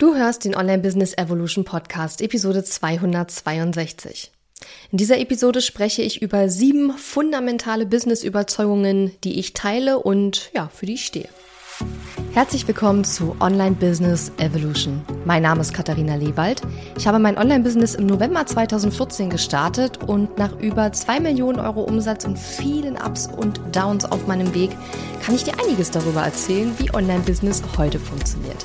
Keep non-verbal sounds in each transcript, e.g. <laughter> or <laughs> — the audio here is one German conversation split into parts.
Du hörst den Online Business Evolution Podcast, Episode 262. In dieser Episode spreche ich über sieben fundamentale Business-Überzeugungen, die ich teile und ja, für die ich stehe. Herzlich willkommen zu Online Business Evolution. Mein Name ist Katharina Lewald. Ich habe mein Online-Business im November 2014 gestartet und nach über zwei Millionen Euro Umsatz und vielen Ups und Downs auf meinem Weg kann ich dir einiges darüber erzählen, wie Online-Business heute funktioniert.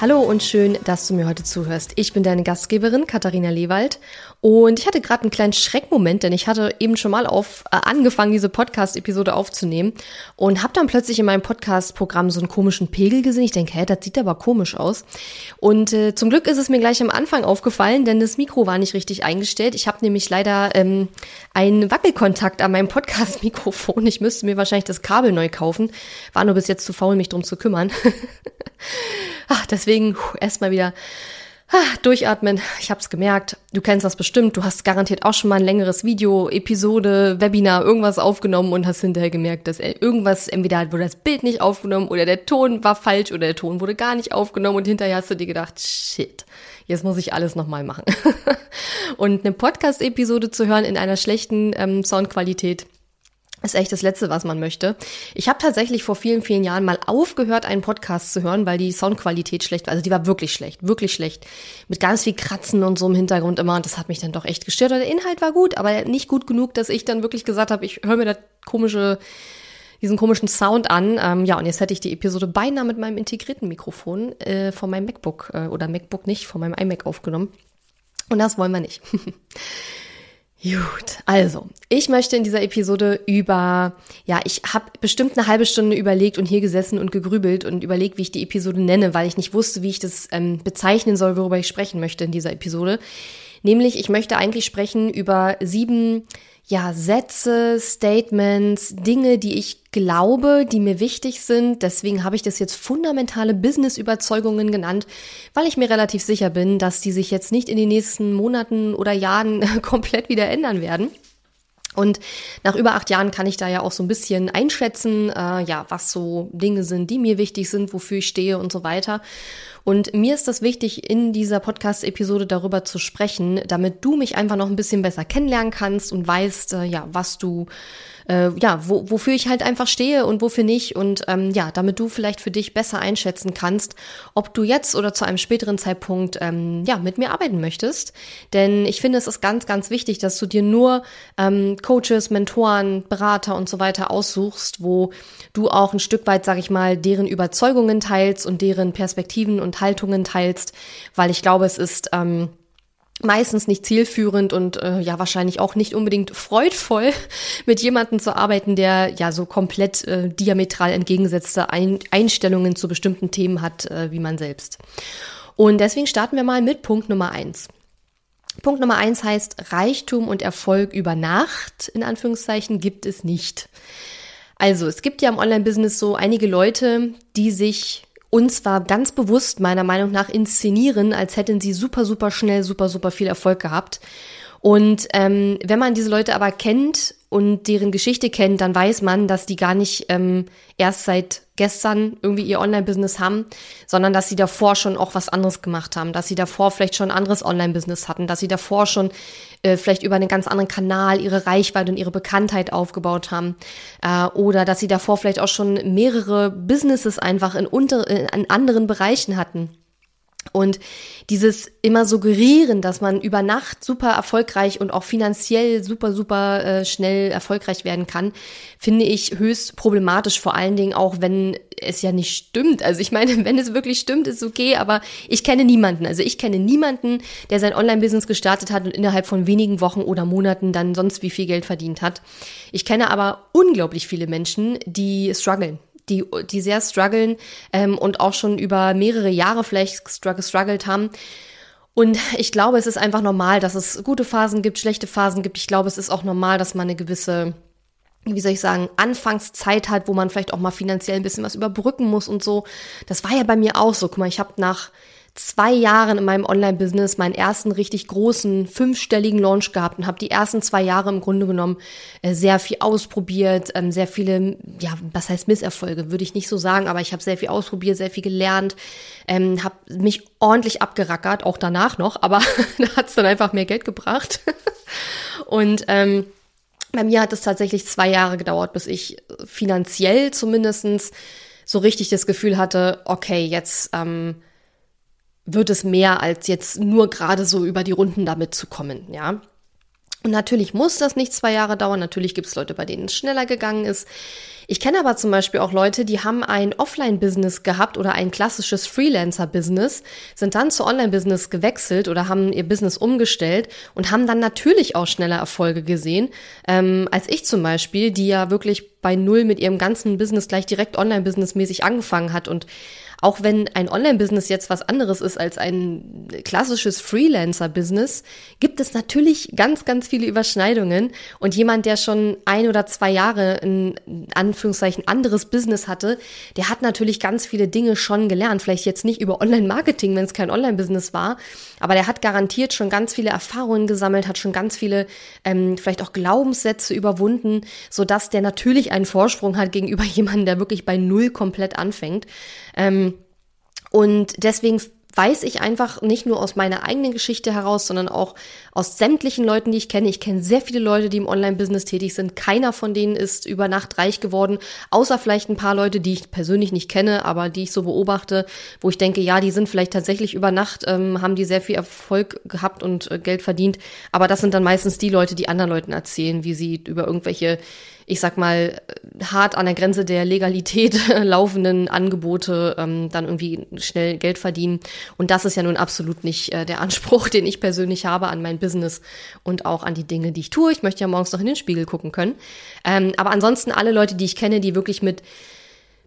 Hallo und schön, dass du mir heute zuhörst. Ich bin deine Gastgeberin Katharina Lewald und ich hatte gerade einen kleinen Schreckmoment, denn ich hatte eben schon mal auf äh, angefangen, diese Podcast-Episode aufzunehmen und habe dann plötzlich in meinem Podcast-Programm so einen komischen Pegel gesehen. Ich denke, hä, das sieht aber komisch aus. Und äh, zum Glück ist es mir gleich am Anfang aufgefallen, denn das Mikro war nicht richtig eingestellt. Ich habe nämlich leider ähm, einen Wackelkontakt an meinem Podcast-Mikrofon. Ich müsste mir wahrscheinlich das Kabel neu kaufen. War nur bis jetzt zu faul, mich drum zu kümmern. <laughs> Ach, deswegen erstmal wieder ah, durchatmen. Ich habe es gemerkt. Du kennst das bestimmt. Du hast garantiert auch schon mal ein längeres Video, Episode, Webinar, irgendwas aufgenommen und hast hinterher gemerkt, dass irgendwas entweder wurde das Bild nicht aufgenommen oder der Ton war falsch oder der Ton wurde gar nicht aufgenommen und hinterher hast du dir gedacht, shit, jetzt muss ich alles nochmal machen. <laughs> und eine Podcast-Episode zu hören in einer schlechten ähm, Soundqualität ist echt das Letzte, was man möchte. Ich habe tatsächlich vor vielen, vielen Jahren mal aufgehört, einen Podcast zu hören, weil die Soundqualität schlecht war. Also die war wirklich schlecht, wirklich schlecht. Mit ganz viel Kratzen und so im Hintergrund immer. Und das hat mich dann doch echt gestört. Der Inhalt war gut, aber nicht gut genug, dass ich dann wirklich gesagt habe, ich höre mir das komische, diesen komischen Sound an. Ähm, ja, und jetzt hätte ich die Episode beinahe mit meinem integrierten Mikrofon äh, von meinem MacBook äh, oder MacBook nicht, von meinem iMac aufgenommen. Und das wollen wir nicht. <laughs> Gut, also ich möchte in dieser Episode über, ja, ich habe bestimmt eine halbe Stunde überlegt und hier gesessen und gegrübelt und überlegt, wie ich die Episode nenne, weil ich nicht wusste, wie ich das ähm, bezeichnen soll, worüber ich sprechen möchte in dieser Episode. Nämlich, ich möchte eigentlich sprechen über sieben ja, Sätze, Statements, Dinge, die ich glaube, die mir wichtig sind. Deswegen habe ich das jetzt fundamentale Business-Überzeugungen genannt, weil ich mir relativ sicher bin, dass die sich jetzt nicht in den nächsten Monaten oder Jahren <laughs> komplett wieder ändern werden. Und nach über acht Jahren kann ich da ja auch so ein bisschen einschätzen, äh, ja, was so Dinge sind, die mir wichtig sind, wofür ich stehe und so weiter. Und mir ist das wichtig, in dieser Podcast-Episode darüber zu sprechen, damit du mich einfach noch ein bisschen besser kennenlernen kannst und weißt, äh, ja, was du äh, ja, wo, wofür ich halt einfach stehe und wofür nicht. Und ähm, ja, damit du vielleicht für dich besser einschätzen kannst, ob du jetzt oder zu einem späteren Zeitpunkt ähm, ja, mit mir arbeiten möchtest. Denn ich finde, es ist ganz, ganz wichtig, dass du dir nur ähm, Coaches, Mentoren, Berater und so weiter aussuchst, wo du auch ein Stück weit, sag ich mal, deren Überzeugungen teilst und deren Perspektiven und Haltungen teilst, weil ich glaube, es ist ähm, meistens nicht zielführend und äh, ja wahrscheinlich auch nicht unbedingt freudvoll <laughs> mit jemandem zu arbeiten, der ja so komplett äh, diametral entgegengesetzte Ein Einstellungen zu bestimmten Themen hat äh, wie man selbst. Und deswegen starten wir mal mit Punkt Nummer eins. Punkt Nummer eins heißt Reichtum und Erfolg über Nacht in Anführungszeichen gibt es nicht. Also es gibt ja im Online-Business so einige Leute, die sich und zwar ganz bewusst meiner Meinung nach inszenieren, als hätten sie super, super schnell, super, super viel Erfolg gehabt. Und ähm, wenn man diese Leute aber kennt und deren Geschichte kennt, dann weiß man, dass die gar nicht ähm, erst seit gestern irgendwie ihr Online-Business haben, sondern dass sie davor schon auch was anderes gemacht haben, dass sie davor vielleicht schon ein anderes Online-Business hatten, dass sie davor schon äh, vielleicht über einen ganz anderen Kanal ihre Reichweite und ihre Bekanntheit aufgebaut haben äh, oder dass sie davor vielleicht auch schon mehrere Businesses einfach in, unter, in anderen Bereichen hatten. Und dieses immer suggerieren, dass man über Nacht super erfolgreich und auch finanziell super, super äh, schnell erfolgreich werden kann, finde ich höchst problematisch, vor allen Dingen auch, wenn es ja nicht stimmt. Also ich meine, <laughs> wenn es wirklich stimmt, ist okay, aber ich kenne niemanden. Also ich kenne niemanden, der sein Online-Business gestartet hat und innerhalb von wenigen Wochen oder Monaten dann sonst wie viel Geld verdient hat. Ich kenne aber unglaublich viele Menschen, die strugglen die, die sehr strugglen ähm, und auch schon über mehrere Jahre vielleicht gestruggelt haben. Und ich glaube, es ist einfach normal, dass es gute Phasen gibt, schlechte Phasen gibt. Ich glaube, es ist auch normal, dass man eine gewisse wie soll ich sagen, Anfangszeit hat, wo man vielleicht auch mal finanziell ein bisschen was überbrücken muss und so. Das war ja bei mir auch so. Guck mal, ich habe nach zwei Jahren in meinem Online-Business meinen ersten richtig großen fünfstelligen Launch gehabt und habe die ersten zwei Jahre im Grunde genommen äh, sehr viel ausprobiert, ähm, sehr viele, ja, was heißt Misserfolge, würde ich nicht so sagen, aber ich habe sehr viel ausprobiert, sehr viel gelernt, ähm, habe mich ordentlich abgerackert, auch danach noch, aber <laughs> da hat es dann einfach mehr Geld gebracht. <laughs> und ähm, bei mir hat es tatsächlich zwei Jahre gedauert, bis ich finanziell zumindestens so richtig das Gefühl hatte, okay, jetzt ähm, wird es mehr als jetzt nur gerade so über die Runden damit zu kommen, ja. Und natürlich muss das nicht zwei Jahre dauern. Natürlich gibt es Leute, bei denen es schneller gegangen ist. Ich kenne aber zum Beispiel auch Leute, die haben ein Offline-Business gehabt oder ein klassisches Freelancer-Business, sind dann zu Online-Business gewechselt oder haben ihr Business umgestellt und haben dann natürlich auch schneller Erfolge gesehen, ähm, als ich zum Beispiel, die ja wirklich bei Null mit ihrem ganzen Business gleich direkt Online-Business-mäßig angefangen hat und auch wenn ein Online-Business jetzt was anderes ist als ein klassisches Freelancer-Business, gibt es natürlich ganz, ganz viele Überschneidungen. Und jemand, der schon ein oder zwei Jahre ein Anführungszeichen anderes Business hatte, der hat natürlich ganz viele Dinge schon gelernt. Vielleicht jetzt nicht über Online-Marketing, wenn es kein Online-Business war, aber der hat garantiert schon ganz viele Erfahrungen gesammelt, hat schon ganz viele ähm, vielleicht auch Glaubenssätze überwunden, sodass der natürlich einen Vorsprung hat gegenüber <laughs> jemandem, der wirklich bei Null komplett anfängt. Ähm, und deswegen weiß ich einfach nicht nur aus meiner eigenen Geschichte heraus, sondern auch aus sämtlichen Leuten, die ich kenne. Ich kenne sehr viele Leute, die im Online-Business tätig sind. Keiner von denen ist über Nacht reich geworden, außer vielleicht ein paar Leute, die ich persönlich nicht kenne, aber die ich so beobachte, wo ich denke, ja, die sind vielleicht tatsächlich über Nacht, ähm, haben die sehr viel Erfolg gehabt und äh, Geld verdient. Aber das sind dann meistens die Leute, die anderen Leuten erzählen, wie sie über irgendwelche ich sag mal, hart an der Grenze der Legalität <laughs> laufenden Angebote ähm, dann irgendwie schnell Geld verdienen. Und das ist ja nun absolut nicht äh, der Anspruch, <laughs> den ich persönlich habe an mein Business und auch an die Dinge, die ich tue. Ich möchte ja morgens noch in den Spiegel gucken können. Ähm, aber ansonsten alle Leute, die ich kenne, die wirklich mit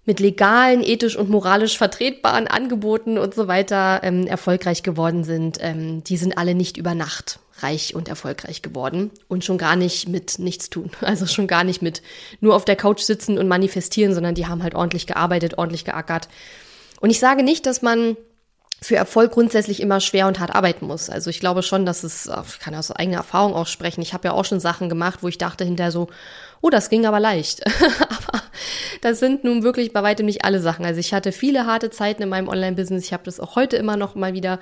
mit legalen, ethisch und moralisch vertretbaren Angeboten und so weiter ähm, erfolgreich geworden sind, ähm, die sind alle nicht über Nacht reich und erfolgreich geworden und schon gar nicht mit nichts tun. <laughs> Also schon gar nicht mit nur auf der Couch sitzen und manifestieren, sondern die haben halt ordentlich gearbeitet, ordentlich geackert. Und ich sage nicht, dass man für Erfolg grundsätzlich immer schwer und hart arbeiten muss. Also ich glaube schon, dass es, ich kann aus eigener Erfahrung auch sprechen. Ich habe ja auch schon Sachen gemacht, wo ich dachte hinterher so, oh, das ging aber leicht. <laughs> aber das sind nun wirklich bei weitem nicht alle Sachen. Also ich hatte viele harte Zeiten in meinem Online-Business. Ich habe das auch heute immer noch mal wieder.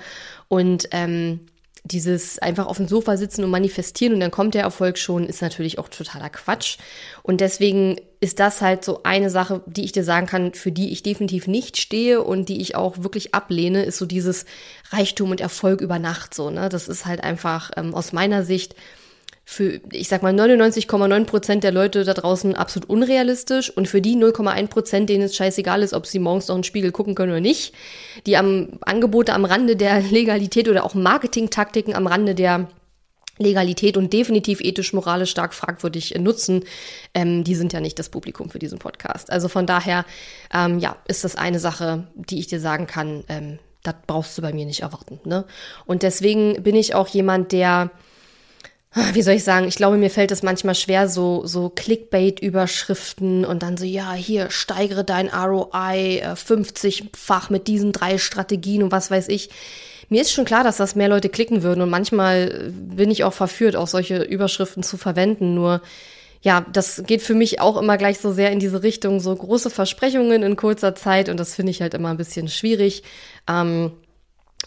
Und ähm, dieses einfach auf dem Sofa sitzen und manifestieren und dann kommt der Erfolg schon, ist natürlich auch totaler Quatsch. Und deswegen ist das halt so eine Sache, die ich dir sagen kann, für die ich definitiv nicht stehe und die ich auch wirklich ablehne, ist so dieses Reichtum und Erfolg über Nacht so. Ne? Das ist halt einfach ähm, aus meiner Sicht für, ich sag mal, 99,9 Prozent der Leute da draußen absolut unrealistisch und für die 0,1 Prozent, denen es scheißegal ist, ob sie morgens noch einen Spiegel gucken können oder nicht, die am Angebote am Rande der <laughs> Legalität oder auch Marketingtaktiken am Rande der Legalität und definitiv ethisch-moralisch stark fragwürdig nutzen, ähm, die sind ja nicht das Publikum für diesen Podcast. Also von daher, ähm, ja, ist das eine Sache, die ich dir sagen kann, ähm, das brauchst du bei mir nicht erwarten. Ne? Und deswegen bin ich auch jemand, der wie soll ich sagen, ich glaube, mir fällt es manchmal schwer, so, so Clickbait-Überschriften und dann so, ja, hier, steigere dein ROI 50-fach äh, mit diesen drei Strategien und was weiß ich. Mir ist schon klar, dass das mehr Leute klicken würden und manchmal bin ich auch verführt, auch solche Überschriften zu verwenden, nur ja, das geht für mich auch immer gleich so sehr in diese Richtung, so große Versprechungen in kurzer Zeit und das finde ich halt immer ein bisschen schwierig. Ähm,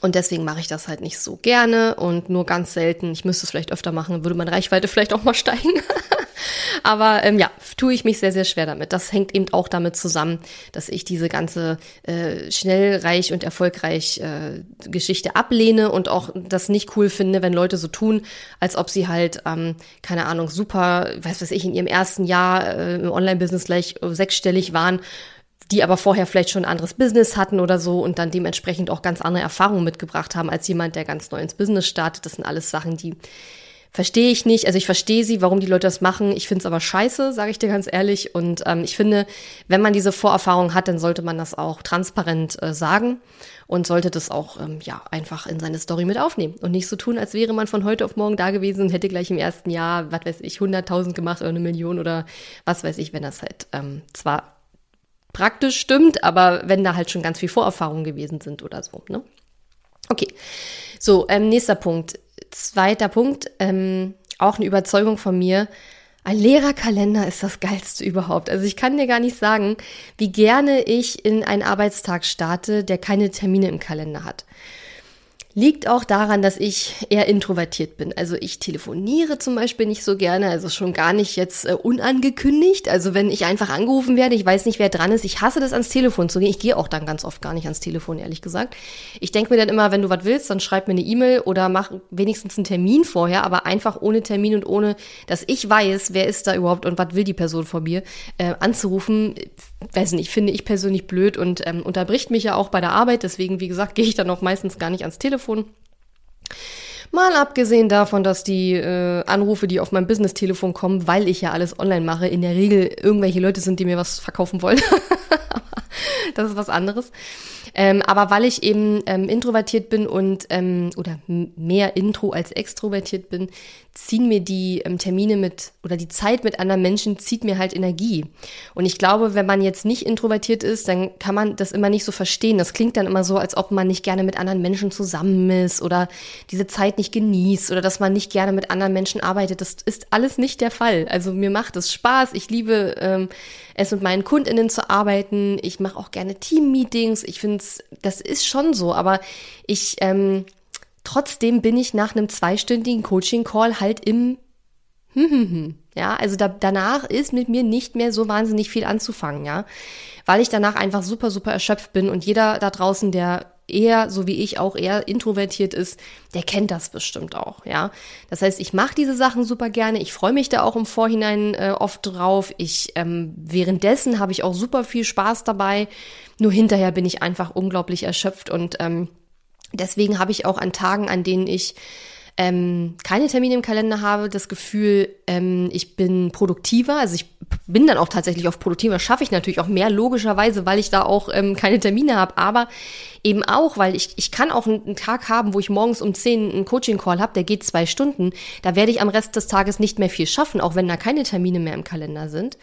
und deswegen mache ich das halt nicht so gerne und nur ganz selten. Ich müsste es vielleicht öfter machen, würde meine Reichweite vielleicht auch mal <laughs> steigen. Aber ähm, ja, tue ich mich sehr, sehr schwer damit. Das hängt eben auch damit zusammen, dass ich diese ganze äh, schnell, reich und erfolgreich äh, Geschichte ablehne und auch das nicht cool finde, wenn Leute so tun, als ob sie halt, ähm, keine Ahnung, super, weiß was ich, in ihrem ersten Jahr äh, im Online-Business gleich sechsstellig waren die aber vorher vielleicht schon ein anderes Business hatten oder so und dann dementsprechend auch ganz andere Erfahrungen mitgebracht haben als jemand, der ganz neu ins Business startet. Das sind alles Sachen, die Verstehe ich nicht. Also ich verstehe sie, warum die Leute das machen. Ich finde es aber scheiße, sage ich dir ganz ehrlich. Und ähm, ich finde, wenn man diese Vorerfahrung hat, dann sollte man das auch transparent äh, sagen und sollte das auch ähm, ja einfach in seine Story mit aufnehmen und nicht so tun, als wäre man von heute auf morgen da gewesen und hätte gleich im ersten Jahr, was weiß ich, 100.000 gemacht oder eine Million oder was weiß ich, wenn das halt ähm, zwar praktisch stimmt, aber wenn da halt schon ganz viel Vorerfahrungen gewesen sind oder so. Ne? Okay, so ähm, nächster Punkt Zweiter Punkt, ähm, auch eine Überzeugung von mir. Ein Lehrerkalender ist das geilste überhaupt. Also ich kann dir gar nicht sagen, wie gerne ich in einen Arbeitstag starte, der keine Termine im Kalender hat. Liegt auch daran, dass ich eher introvertiert bin. Also ich telefoniere zum Beispiel nicht so gerne, also schon gar nicht jetzt äh, unangekündigt. Also wenn ich einfach angerufen werde, ich weiß nicht, wer dran ist, ich hasse das ans Telefon zu gehen. Ich gehe auch dann ganz oft gar nicht ans Telefon, ehrlich gesagt. Ich denke mir dann immer, wenn du was willst, dann schreib mir eine E-Mail oder mach wenigstens einen Termin vorher, aber einfach ohne Termin und ohne, dass ich weiß, wer ist da überhaupt und was will die Person von mir, äh, anzurufen, weiß nicht, finde ich persönlich blöd und ähm, unterbricht mich ja auch bei der Arbeit. Deswegen, wie gesagt, <laughs> gehe ich dann auch meistens gar nicht ans Telefon Telefon. Mal abgesehen davon, dass die äh, Anrufe, die auf mein Business-Telefon kommen, weil ich ja alles online mache, in der Regel irgendwelche Leute sind, die mir was verkaufen wollen. <laughs> das ist was anderes. Ähm, aber weil ich eben ähm, introvertiert bin und ähm, oder mehr intro als extrovertiert bin, ziehen mir die ähm, Termine mit oder die Zeit mit anderen Menschen zieht mir halt Energie. Und ich glaube, wenn man jetzt nicht introvertiert ist, dann kann man das immer nicht so verstehen. Das klingt dann immer so, als ob man nicht gerne mit anderen Menschen zusammen ist oder diese Zeit nicht genießt oder dass man nicht gerne mit anderen Menschen arbeitet. Das ist alles nicht der Fall. Also mir macht es Spaß. Ich liebe ähm, es mit meinen KundInnen zu arbeiten. Ich mache auch gerne Team-Meetings. Ich finde das ist schon so, aber ich ähm, Trotzdem bin ich nach einem zweistündigen Coaching-Call halt im. <laughs> Ja, also da, danach ist mit mir nicht mehr so wahnsinnig viel anzufangen, ja. Weil ich danach einfach super, super erschöpft bin und jeder da draußen, der eher, so wie ich auch eher introvertiert ist, der kennt das bestimmt auch, ja. Das heißt, ich mache diese Sachen super gerne, ich freue mich da auch im Vorhinein äh, oft drauf. Ich ähm, währenddessen habe ich auch super viel Spaß dabei. Nur hinterher bin ich einfach unglaublich erschöpft und ähm, Deswegen habe ich auch an Tagen, an denen ich ähm, keine Termine im Kalender habe, das Gefühl, ähm, ich bin produktiver. Also ich bin dann auch tatsächlich auf produktiver, schaffe ich natürlich auch mehr, logischerweise, weil ich da auch ähm, keine Termine habe, aber eben auch, weil ich, ich kann auch einen Tag haben, wo ich morgens um 10 einen Coaching-Call habe, der geht zwei Stunden. Da werde ich am Rest des Tages nicht mehr viel schaffen, auch wenn da keine Termine mehr im Kalender sind.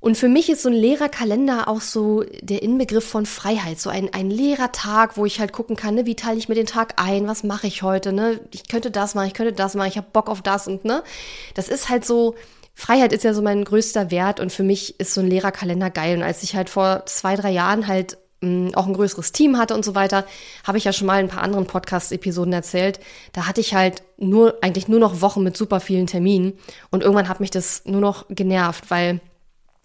Und für mich ist so ein Lehrerkalender auch so der Inbegriff von Freiheit. So ein, ein Lehrertag, wo ich halt gucken kann, ne, wie teile ich mir den Tag ein, was mache ich heute, ne? Ich könnte das machen, ich könnte das machen, ich habe Bock auf das und ne. Das ist halt so, Freiheit ist ja so mein größter Wert und für mich ist so ein Lehrerkalender geil. Und als ich halt vor zwei, drei Jahren halt mm, auch ein größeres Team hatte und so weiter, habe ich ja schon mal in ein paar anderen Podcast-Episoden erzählt. Da hatte ich halt nur, eigentlich nur noch Wochen mit super vielen Terminen und irgendwann hat mich das nur noch genervt, weil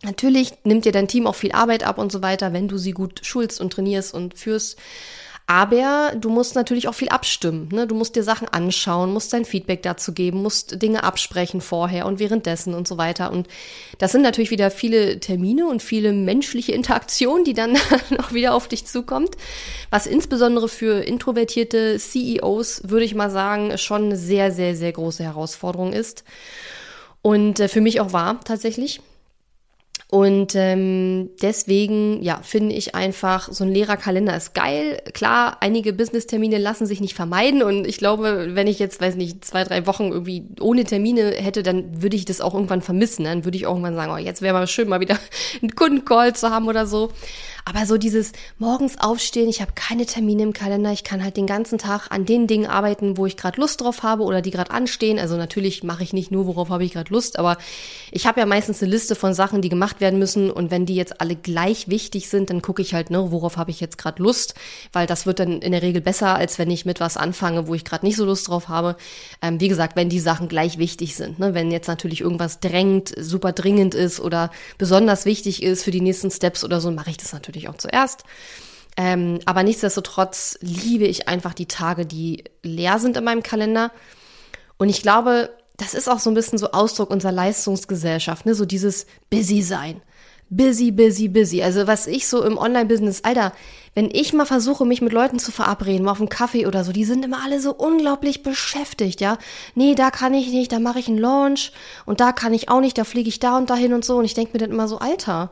Natürlich nimmt dir dein Team auch viel Arbeit ab und so weiter, wenn du sie gut schulst und trainierst und führst. Aber du musst natürlich auch viel abstimmen. Ne? Du musst dir Sachen anschauen, musst dein Feedback dazu geben, musst Dinge absprechen vorher und währenddessen und so weiter. Und das sind natürlich wieder viele Termine und viele menschliche <laughs> Interaktionen, die dann <laughs> auch wieder auf dich zukommt. Was insbesondere für introvertierte CEOs, würde ich mal sagen, schon eine sehr, sehr, sehr große Herausforderung ist. Und äh, für mich auch war tatsächlich. Und ähm, deswegen, ja, finde ich einfach, so ein Lehrerkalender ist geil. Klar, einige Business-Termine lassen sich nicht vermeiden. Und ich glaube, wenn ich jetzt, weiß nicht, zwei, drei Wochen irgendwie ohne Termine hätte, dann würde ich das auch irgendwann vermissen. Dann würde ich auch irgendwann sagen, oh, jetzt wäre mal schön, mal wieder <laughs> einen Kundencall zu haben oder so. Aber so dieses morgens aufstehen, ich habe keine Termine im Kalender, ich kann halt den ganzen Tag an den Dingen arbeiten, wo ich gerade Lust drauf habe oder die gerade anstehen. Also natürlich mache ich nicht nur, worauf habe ich gerade Lust, aber ich habe ja meistens eine Liste von Sachen, die gemacht werden müssen und wenn die jetzt alle gleich wichtig sind, dann gucke ich halt, ne, worauf habe ich jetzt gerade Lust, weil das wird dann in der Regel besser, als wenn ich mit was anfange, wo ich gerade nicht so Lust drauf habe. Ähm, wie gesagt, wenn die Sachen gleich wichtig sind, ne, wenn jetzt natürlich irgendwas drängt, super dringend ist oder besonders wichtig ist für die nächsten Steps oder so, mache ich das natürlich natürlich auch zuerst. Ähm, aber nichtsdestotrotz liebe ich einfach die Tage, die leer sind in meinem Kalender. Und ich glaube, das ist auch so ein bisschen so Ausdruck unserer Leistungsgesellschaft, ne? so dieses Busy sein. busy, busy, busy. Also was ich so im Online-Business, Alter, wenn ich mal versuche, mich mit Leuten zu verabreden, mal auf einen Kaffee oder so, die sind immer alle so unglaublich beschäftigt, ja. Nee, da kann ich nicht, da mache ich einen Launch und da kann ich auch nicht, da fliege ich da und dahin und so. Und ich denke mir dann immer so, Alter.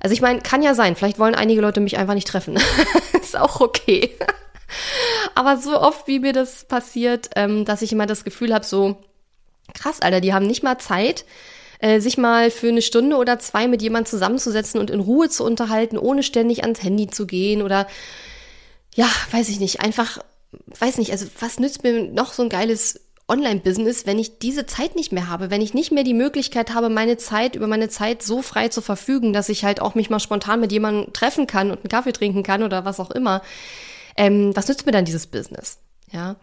Also ich meine, kann ja sein, vielleicht wollen einige Leute mich einfach nicht treffen. <laughs> Ist auch okay. Aber so oft, wie mir das passiert, ähm, dass ich immer das Gefühl habe, so, krass, Alter, die haben nicht mal Zeit, äh, sich mal für eine Stunde oder zwei mit jemandem zusammenzusetzen und in Ruhe zu unterhalten, ohne ständig ans Handy zu gehen oder ja, weiß ich nicht, einfach, weiß nicht, also was nützt mir noch so ein geiles Online-Business, wenn ich diese Zeit nicht mehr habe, wenn ich nicht mehr die Möglichkeit habe, meine Zeit über meine Zeit so frei zu verfügen, dass ich halt auch mich mal spontan mit jemandem treffen kann und einen Kaffee trinken kann oder was auch immer. Ähm, was nützt mir dann dieses Business? Ja.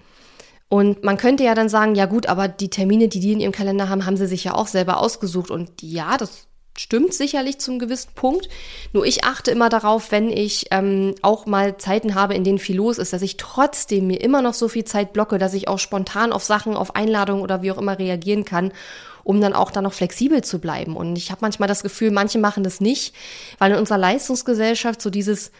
Und man könnte ja dann sagen, ja gut, aber die Termine, die die in ihrem Kalender haben, haben sie sich ja auch selber ausgesucht. Und ja, das stimmt sicherlich zum gewissen Punkt. Nur ich achte immer darauf, wenn ich ähm, auch mal Zeiten habe, in denen viel los ist, dass ich trotzdem mir immer noch so viel Zeit blocke, dass ich auch spontan auf Sachen, auf Einladungen oder wie auch immer reagieren kann, um dann auch dann noch flexibel zu bleiben. Und ich habe manchmal das Gefühl, manche machen das nicht, weil in unserer Leistungsgesellschaft so dieses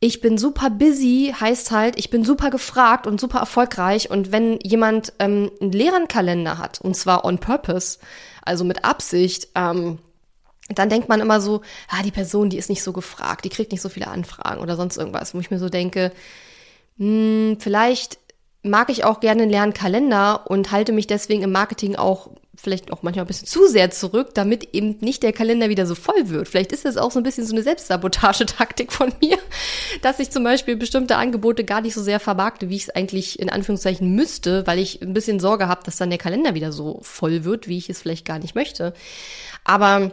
ich bin super busy heißt halt, ich bin super gefragt und super erfolgreich. Und wenn jemand ähm, einen leeren Kalender hat, und zwar on purpose, also mit Absicht, ähm, dann denkt man immer so, ah, die Person, die ist nicht so gefragt, die kriegt nicht so viele Anfragen oder sonst irgendwas, wo ich mir so denke, mh, hm, vielleicht mag ich auch gerne einen leeren Kalender und halte mich deswegen im Marketing auch vielleicht auch manchmal ein bisschen zu sehr zurück, damit eben nicht der Kalender wieder so voll wird. Vielleicht ist das auch so ein bisschen so eine Selbstsabotagetaktik von mir, <laughs> dass ich zum Beispiel bestimmte Angebote gar nicht so sehr vermarkte, wie ich es eigentlich in Anführungszeichen müsste, weil ich ein bisschen Sorge habe, dass dann der Kalender wieder so voll wird, wie ich es vielleicht gar nicht möchte. Aber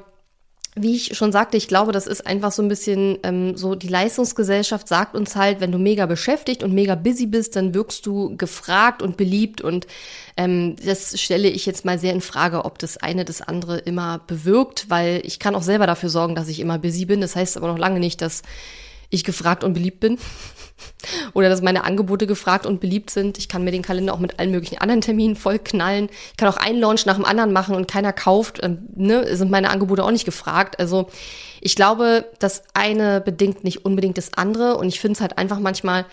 wie ich schon sagte, ich glaube, das ist einfach so ein bisschen ähm, so, die Leistungsgesellschaft sagt uns halt, wenn du mega beschäftigt und mega busy bist, dann wirkst du gefragt und beliebt und ähm, das stelle ich jetzt mal sehr in Frage, ob das eine das andere immer bewirkt, weil ich kann auch selber dafür sorgen, dass ich immer busy bin. Das heißt aber noch lange nicht, dass ich gefragt und beliebt bin. <laughs> Oder dass meine Angebote gefragt und beliebt sind. Ich kann mir den Kalender auch mit allen möglichen anderen Terminen voll knallen. Ich kann auch einen Launch nach dem anderen machen und keiner kauft. Ähm, ne, sind meine Angebote auch nicht gefragt. Also ich glaube, das eine bedingt nicht unbedingt das andere. Und ich finde es halt einfach manchmal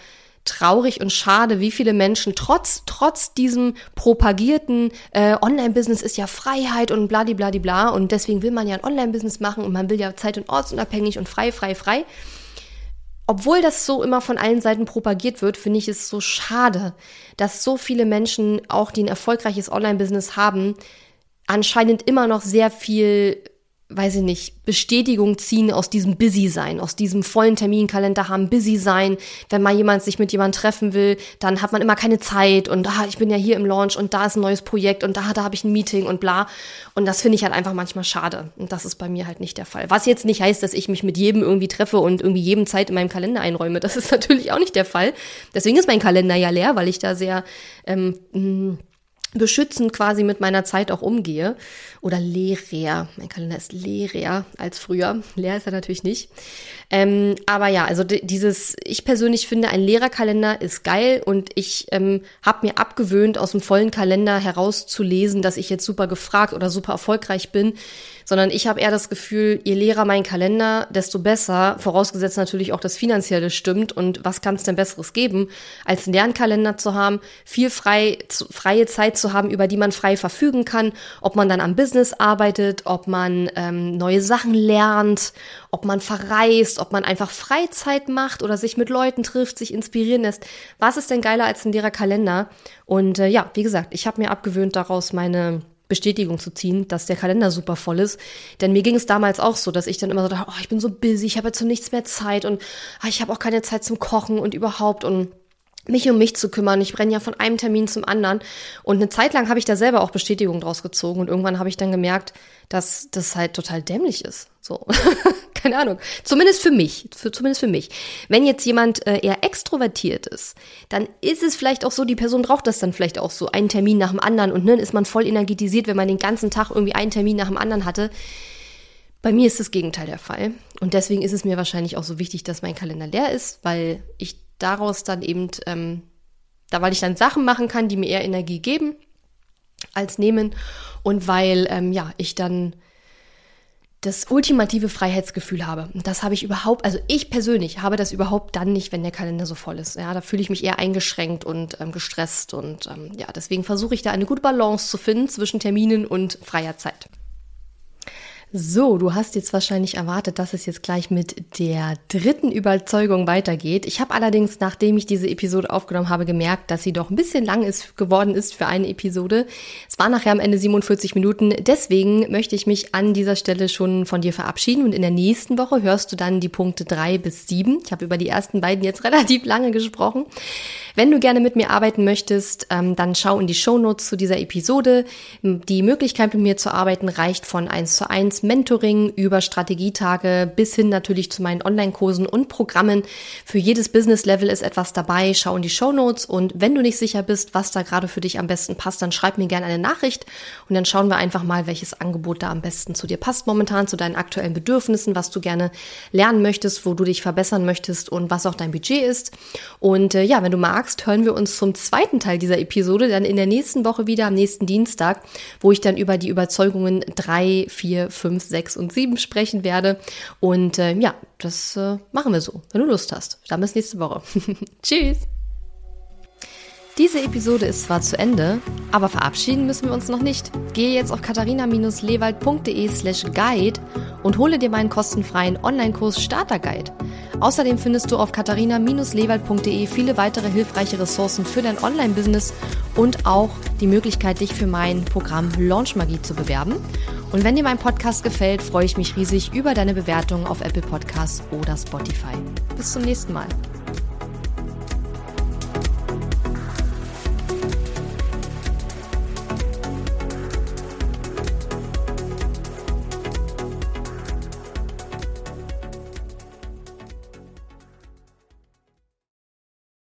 traurig und schade, wie viele Menschen trotz trotz diesem propagierten äh, Online-Business ist ja Freiheit und bladibladibla und deswegen will man ja ein Online-Business machen und man will ja zeit- und ortsunabhängig und frei, frei, frei obwohl das so immer von allen Seiten propagiert wird, finde ich es so schade, dass so viele Menschen, auch die ein erfolgreiches Online-Business haben, anscheinend immer noch sehr viel weiß ich nicht, Bestätigung ziehen aus diesem Busy-Sein, aus diesem vollen Terminkalender haben, Busy-Sein. Wenn mal jemand sich mit jemandem treffen will, dann hat man immer keine Zeit und ah, ich bin ja hier im Launch und da ist ein neues Projekt und da, da habe ich ein Meeting und bla. Und das finde ich halt einfach manchmal schade. Und das ist bei mir halt nicht der Fall. Was jetzt nicht heißt, dass ich mich mit jedem irgendwie treffe und irgendwie jedem Zeit in meinem Kalender einräume. Das ist <laughs> natürlich auch nicht der Fall. Deswegen ist mein Kalender ja leer, weil ich da sehr ähm, beschützend quasi mit meiner Zeit auch umgehe. Oder leerer. Mein Kalender ist leerer als früher. Leer ist er natürlich nicht. Ähm, aber ja, also dieses, ich persönlich finde, ein leerer Kalender ist geil und ich ähm, habe mir abgewöhnt, aus dem vollen Kalender herauszulesen, dass ich jetzt super gefragt oder super erfolgreich bin, sondern ich habe eher das Gefühl, je leerer mein Kalender, desto besser, vorausgesetzt natürlich auch das Finanzielle stimmt und was kann es denn Besseres geben, als einen leeren Kalender zu haben, viel frei, zu, freie Zeit zu haben, über die man frei verfügen kann, ob man dann am Business arbeitet, ob man ähm, neue Sachen lernt, ob man verreist, ob man einfach Freizeit macht oder sich mit Leuten trifft, sich inspirieren lässt. Was ist denn geiler als ein leerer Kalender? Und äh, ja, wie gesagt, ich habe mir abgewöhnt, daraus meine Bestätigung zu ziehen, dass der Kalender super voll ist. Denn mir ging es damals auch so, dass ich dann immer so dachte, oh, ich bin so busy, ich habe jetzt so nichts mehr Zeit und ah, ich habe auch keine Zeit zum Kochen und überhaupt und mich um mich zu kümmern. Ich brenne ja von einem Termin zum anderen. Und eine Zeit lang habe ich da selber auch Bestätigung draus gezogen. Und irgendwann habe ich dann gemerkt, dass das halt total dämlich ist. So, <laughs> keine Ahnung. Zumindest für mich. Für, zumindest für mich. Wenn jetzt jemand äh, eher extrovertiert ist, dann ist es vielleicht auch so, die Person braucht das dann vielleicht auch so. Einen Termin nach dem anderen. Und dann ne, ist man voll energetisiert, wenn man den ganzen Tag irgendwie einen Termin nach dem anderen hatte. Bei mir ist das Gegenteil der Fall. Und deswegen ist es mir wahrscheinlich auch so wichtig, dass mein Kalender leer ist, weil ich daraus dann eben, ähm, da weil ich dann Sachen machen kann, die mir eher Energie geben als nehmen und weil ähm, ja ich dann das ultimative Freiheitsgefühl habe. Und das habe ich überhaupt, also ich persönlich habe das überhaupt dann nicht, wenn der Kalender so voll ist. Ja, da fühle ich mich eher eingeschränkt und ähm, gestresst und ähm, ja, deswegen versuche ich da eine gute Balance zu finden zwischen Terminen und freier Zeit. So, du hast jetzt wahrscheinlich erwartet, dass es jetzt gleich mit der dritten Überzeugung weitergeht. Ich habe allerdings, nachdem ich diese Episode aufgenommen habe, gemerkt, dass sie doch ein bisschen lang ist, geworden ist für eine Episode. Es war nachher am Ende 47 Minuten. Deswegen möchte ich mich an dieser Stelle schon von dir verabschieden und in der nächsten Woche hörst du dann die Punkte drei bis sieben. Ich habe über die ersten beiden jetzt <laughs> relativ lange gesprochen. Wenn du gerne mit mir arbeiten möchtest, ähm, dann schau in die Show Notes zu dieser Episode. Die Möglichkeit, mit mir zu arbeiten, reicht von eins zu eins Mentoring über Strategietage bis hin natürlich zu meinen Online-Kursen und Programmen. Für jedes Business-Level ist etwas dabei. Schau in die Show Notes und wenn du nicht sicher bist, was da gerade für dich am besten passt, dann schreib mir gerne eine Nachricht und dann schauen wir einfach mal, welches Angebot da am besten zu dir passt momentan, zu deinen aktuellen Bedürfnissen, was du gerne lernen möchtest, wo du dich verbessern möchtest und was auch dein Budget ist. Und äh, ja, wenn du magst, hören wir uns zum zweiten Teil dieser Episode dann in der nächsten Woche wieder am nächsten Dienstag, wo ich dann über die Überzeugungen drei, vier, fünf 5, 6 und 7 sprechen werde. Und äh, ja, das äh, machen wir so, wenn du Lust hast. Dann bis nächste Woche. <laughs> Tschüss! Diese Episode ist zwar zu Ende, aber verabschieden müssen wir uns noch nicht. Gehe jetzt auf katharina-lewald.de slash guide und hole dir meinen kostenfreien Online-Kurs Starter Guide. Außerdem findest du auf katharina-lewald.de viele weitere hilfreiche Ressourcen für dein Online-Business und auch die Möglichkeit, dich für mein Programm Launch Magie zu bewerben. Und wenn dir mein Podcast gefällt, freue ich mich riesig über deine Bewertung auf Apple Podcasts oder Spotify. Bis zum nächsten Mal.